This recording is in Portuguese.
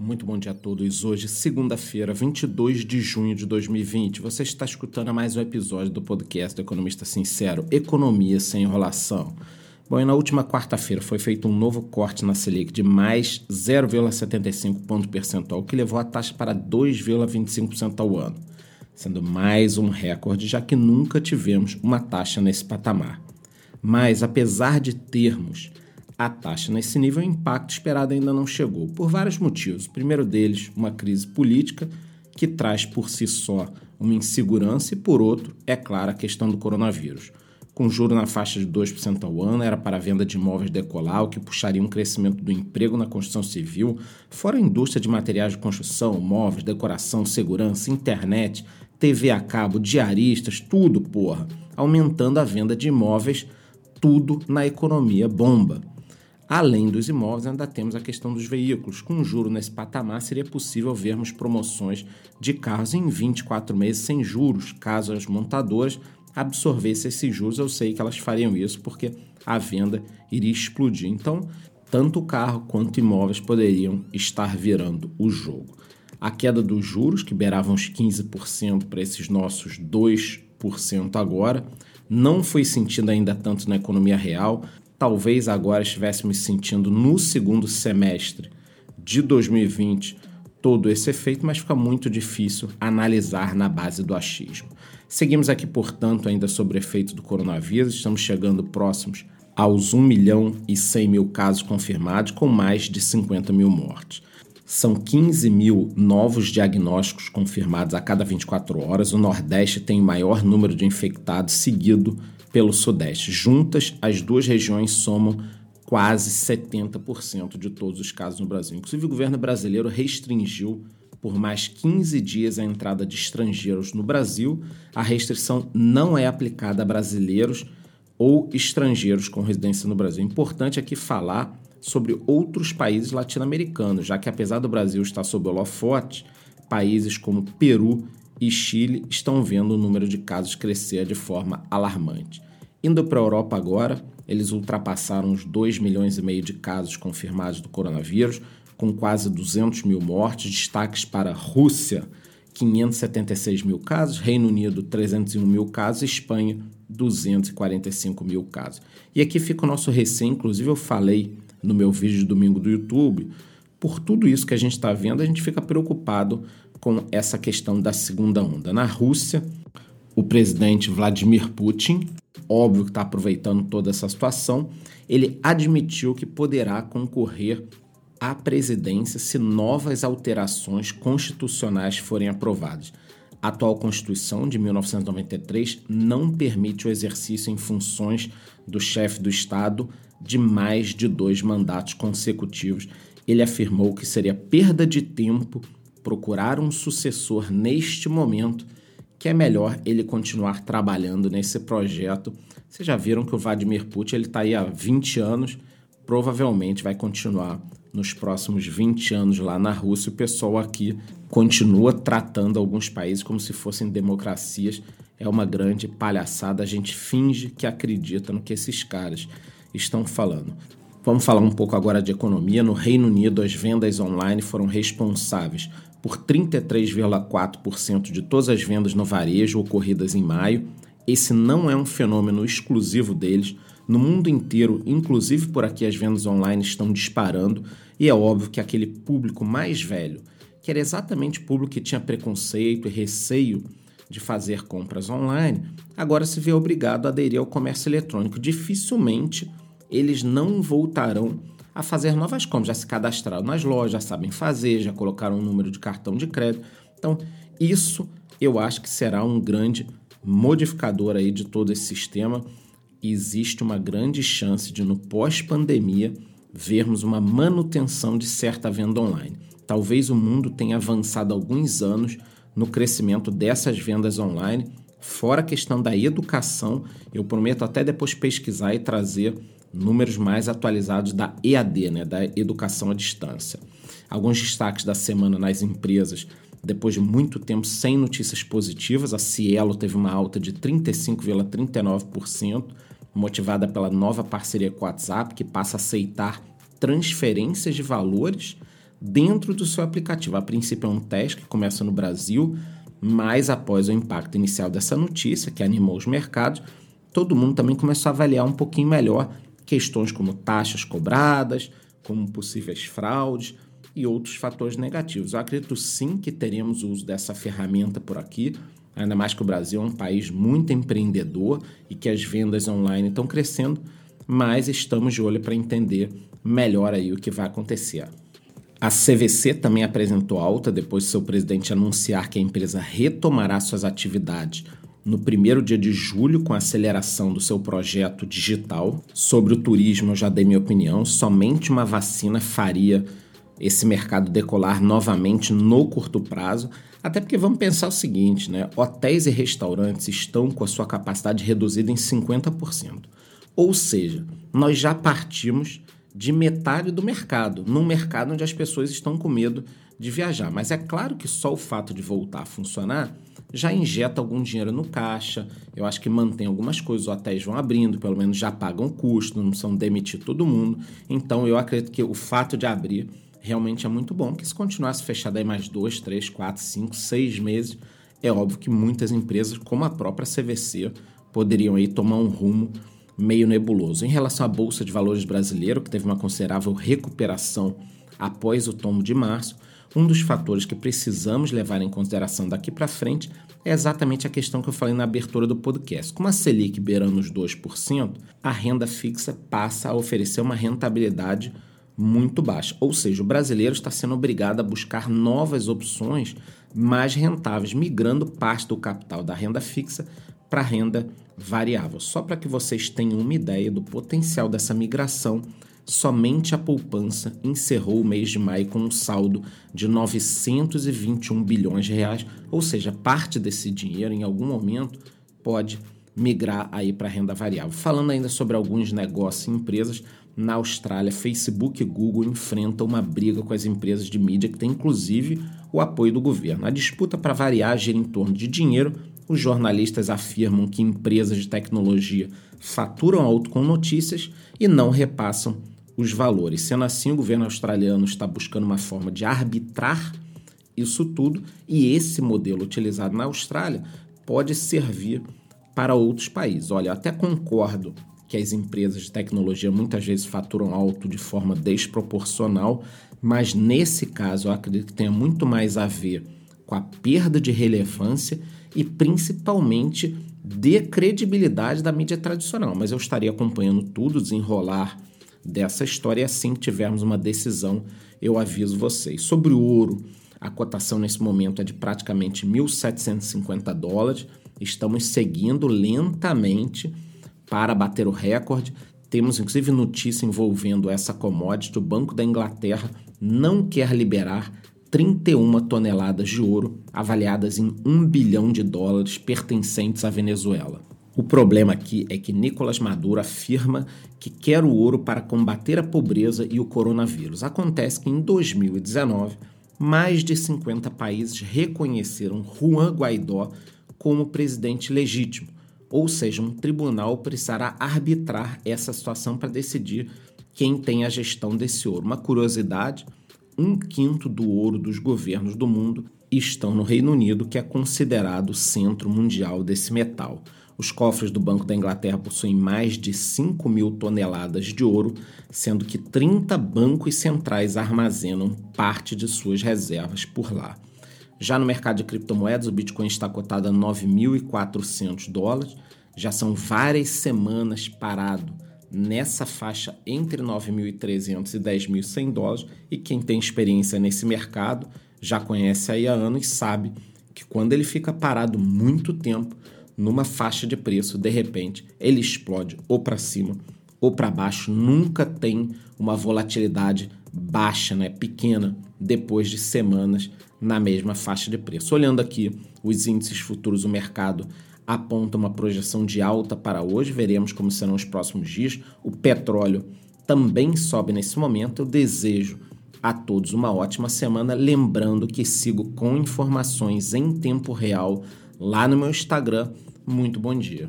Muito bom dia a todos. Hoje, segunda-feira, 22 de junho de 2020. Você está escutando mais um episódio do podcast do Economista Sincero, Economia sem enrolação. Bom, e na última quarta-feira foi feito um novo corte na Selic de mais 0,75 ponto percentual, que levou a taxa para 2,25% ao ano, sendo mais um recorde, já que nunca tivemos uma taxa nesse patamar. Mas, apesar de termos a taxa nesse nível, o impacto esperado ainda não chegou, por vários motivos. O primeiro deles, uma crise política que traz por si só uma insegurança, e por outro, é claro, a questão do coronavírus. Com juro na faixa de 2% ao ano, era para a venda de imóveis decolar, o que puxaria um crescimento do emprego na construção civil, fora a indústria de materiais de construção, móveis, decoração, segurança, internet, TV a cabo, diaristas, tudo, porra, aumentando a venda de imóveis, tudo na economia bomba. Além dos imóveis, ainda temos a questão dos veículos. Com juro nesse patamar, seria possível vermos promoções de carros em 24 meses sem juros, caso as montadoras absorvessem esses juros. Eu sei que elas fariam isso porque a venda iria explodir. Então, tanto carro quanto imóveis poderiam estar virando o jogo. A queda dos juros, que beiravam os 15% para esses nossos 2% agora, não foi sentida ainda tanto na economia real, talvez agora estivéssemos sentindo no segundo semestre de 2020 todo esse efeito, mas fica muito difícil analisar na base do achismo. Seguimos aqui, portanto, ainda sobre o efeito do coronavírus, estamos chegando próximos aos 1 milhão e 100 mil casos confirmados, com mais de 50 mil mortes. São 15 mil novos diagnósticos confirmados a cada 24 horas. O Nordeste tem o maior número de infectados, seguido pelo Sudeste. Juntas, as duas regiões somam quase 70% de todos os casos no Brasil. Inclusive, o governo brasileiro restringiu por mais 15 dias a entrada de estrangeiros no Brasil. A restrição não é aplicada a brasileiros ou estrangeiros com residência no Brasil. Importante aqui falar sobre outros países latino-americanos, já que apesar do Brasil estar sob holofote, países como Peru e Chile estão vendo o número de casos crescer de forma alarmante. Indo para a Europa agora, eles ultrapassaram os 2 milhões e meio de casos confirmados do coronavírus, com quase 200 mil mortes. Destaques para Rússia, 576 mil casos, Reino Unido, 301 mil casos, Espanha, 245 mil casos. E aqui fica o nosso receio, inclusive eu falei no meu vídeo de domingo do YouTube, por tudo isso que a gente está vendo, a gente fica preocupado com essa questão da segunda onda. Na Rússia, o presidente Vladimir Putin, óbvio que está aproveitando toda essa situação, ele admitiu que poderá concorrer à presidência se novas alterações constitucionais forem aprovadas. A atual Constituição de 1993 não permite o exercício em funções do chefe do Estado de mais de dois mandatos consecutivos. Ele afirmou que seria perda de tempo procurar um sucessor neste momento, que é melhor ele continuar trabalhando nesse projeto. Vocês já viram que o Vladimir Putin está aí há 20 anos, provavelmente vai continuar nos próximos 20 anos lá na Rússia. O pessoal aqui continua tratando alguns países como se fossem democracias. É uma grande palhaçada. A gente finge que acredita no que esses caras estão falando. Vamos falar um pouco agora de economia. No Reino Unido, as vendas online foram responsáveis por 33,4% de todas as vendas no varejo ocorridas em maio. Esse não é um fenômeno exclusivo deles. No mundo inteiro, inclusive por aqui, as vendas online estão disparando e é óbvio que aquele público mais velho, que era exatamente o público que tinha preconceito e receio de fazer compras online, agora se vê obrigado a aderir ao comércio eletrônico. Dificilmente eles não voltarão a fazer novas compras, já se cadastraram nas lojas, já sabem fazer, já colocaram um número de cartão de crédito. Então, isso eu acho que será um grande modificador aí de todo esse sistema. existe uma grande chance de no pós-pandemia vermos uma manutenção de certa venda online. Talvez o mundo tenha avançado alguns anos no crescimento dessas vendas online, fora a questão da educação. Eu prometo até depois pesquisar e trazer números mais atualizados da EAD, né, da educação à distância. Alguns destaques da semana nas empresas. Depois de muito tempo sem notícias positivas, a Cielo teve uma alta de 35,39%, motivada pela nova parceria com o WhatsApp, que passa a aceitar transferências de valores dentro do seu aplicativo. A princípio é um teste que começa no Brasil, mas após o impacto inicial dessa notícia, que animou os mercados, todo mundo também começou a avaliar um pouquinho melhor questões como taxas cobradas, como possíveis fraudes e outros fatores negativos. Eu acredito sim que teremos uso dessa ferramenta por aqui, ainda mais que o Brasil é um país muito empreendedor e que as vendas online estão crescendo, mas estamos de olho para entender melhor aí o que vai acontecer. A CVC também apresentou alta depois de seu presidente anunciar que a empresa retomará suas atividades no primeiro dia de julho com a aceleração do seu projeto digital. Sobre o turismo, eu já dei minha opinião, somente uma vacina faria esse mercado decolar novamente no curto prazo. Até porque vamos pensar o seguinte, né? Hotéis e restaurantes estão com a sua capacidade reduzida em 50%. Ou seja, nós já partimos de metade do mercado, num mercado onde as pessoas estão com medo de viajar. Mas é claro que só o fato de voltar a funcionar já injeta algum dinheiro no caixa. Eu acho que mantém algumas coisas, os hotéis vão abrindo, pelo menos já pagam custo, não precisam demitir todo mundo. Então eu acredito que o fato de abrir realmente é muito bom. Que se continuasse fechado aí mais dois, três, quatro, cinco, seis meses, é óbvio que muitas empresas, como a própria CVC, poderiam aí tomar um rumo meio nebuloso. Em relação à Bolsa de Valores brasileiro, que teve uma considerável recuperação após o tombo de março, um dos fatores que precisamos levar em consideração daqui para frente é exatamente a questão que eu falei na abertura do podcast. Com a Selic beirando os 2%, a renda fixa passa a oferecer uma rentabilidade muito baixa. Ou seja, o brasileiro está sendo obrigado a buscar novas opções mais rentáveis, migrando parte do capital da renda fixa para renda variável. Só para que vocês tenham uma ideia do potencial dessa migração, somente a poupança encerrou o mês de maio com um saldo de 921 bilhões de reais, ou seja, parte desse dinheiro em algum momento pode migrar aí para renda variável. Falando ainda sobre alguns negócios e empresas, na Austrália, Facebook e Google enfrentam uma briga com as empresas de mídia que tem inclusive o apoio do governo. A disputa para variar gira em torno de dinheiro os jornalistas afirmam que empresas de tecnologia faturam alto com notícias e não repassam os valores. Sendo assim, o governo australiano está buscando uma forma de arbitrar isso tudo e esse modelo utilizado na Austrália pode servir para outros países. Olha, eu até concordo que as empresas de tecnologia muitas vezes faturam alto de forma desproporcional, mas nesse caso eu acredito que tenha muito mais a ver com a perda de relevância e principalmente de credibilidade da mídia tradicional. Mas eu estaria acompanhando tudo, desenrolar dessa história e assim que tivermos uma decisão, eu aviso vocês. Sobre o ouro, a cotação nesse momento é de praticamente 1.750 dólares. Estamos seguindo lentamente para bater o recorde. Temos inclusive notícia envolvendo essa commodity. O Banco da Inglaterra não quer liberar 31 toneladas de ouro, avaliadas em 1 bilhão de dólares pertencentes à Venezuela. O problema aqui é que Nicolás Maduro afirma que quer o ouro para combater a pobreza e o coronavírus. Acontece que em 2019, mais de 50 países reconheceram Juan Guaidó como presidente legítimo, ou seja, um tribunal precisará arbitrar essa situação para decidir quem tem a gestão desse ouro. Uma curiosidade: um quinto do ouro dos governos do mundo estão no Reino Unido, que é considerado o centro mundial desse metal. Os cofres do Banco da Inglaterra possuem mais de 5 mil toneladas de ouro, sendo que 30 bancos centrais armazenam parte de suas reservas por lá. Já no mercado de criptomoedas, o Bitcoin está cotado a 9.400 dólares. Já são várias semanas parado nessa faixa entre 9.300 e 10.100 dólares. E quem tem experiência nesse mercado já conhece aí há anos e sabe que quando ele fica parado muito tempo numa faixa de preço, de repente ele explode ou para cima ou para baixo, nunca tem uma volatilidade baixa, né, pequena, depois de semanas na mesma faixa de preço. Olhando aqui os índices futuros do mercado aponta uma projeção de alta para hoje, veremos como serão os próximos dias. O petróleo também sobe nesse momento. Eu desejo a todos uma ótima semana, lembrando que sigo com informações em tempo real lá no meu Instagram. Muito bom dia.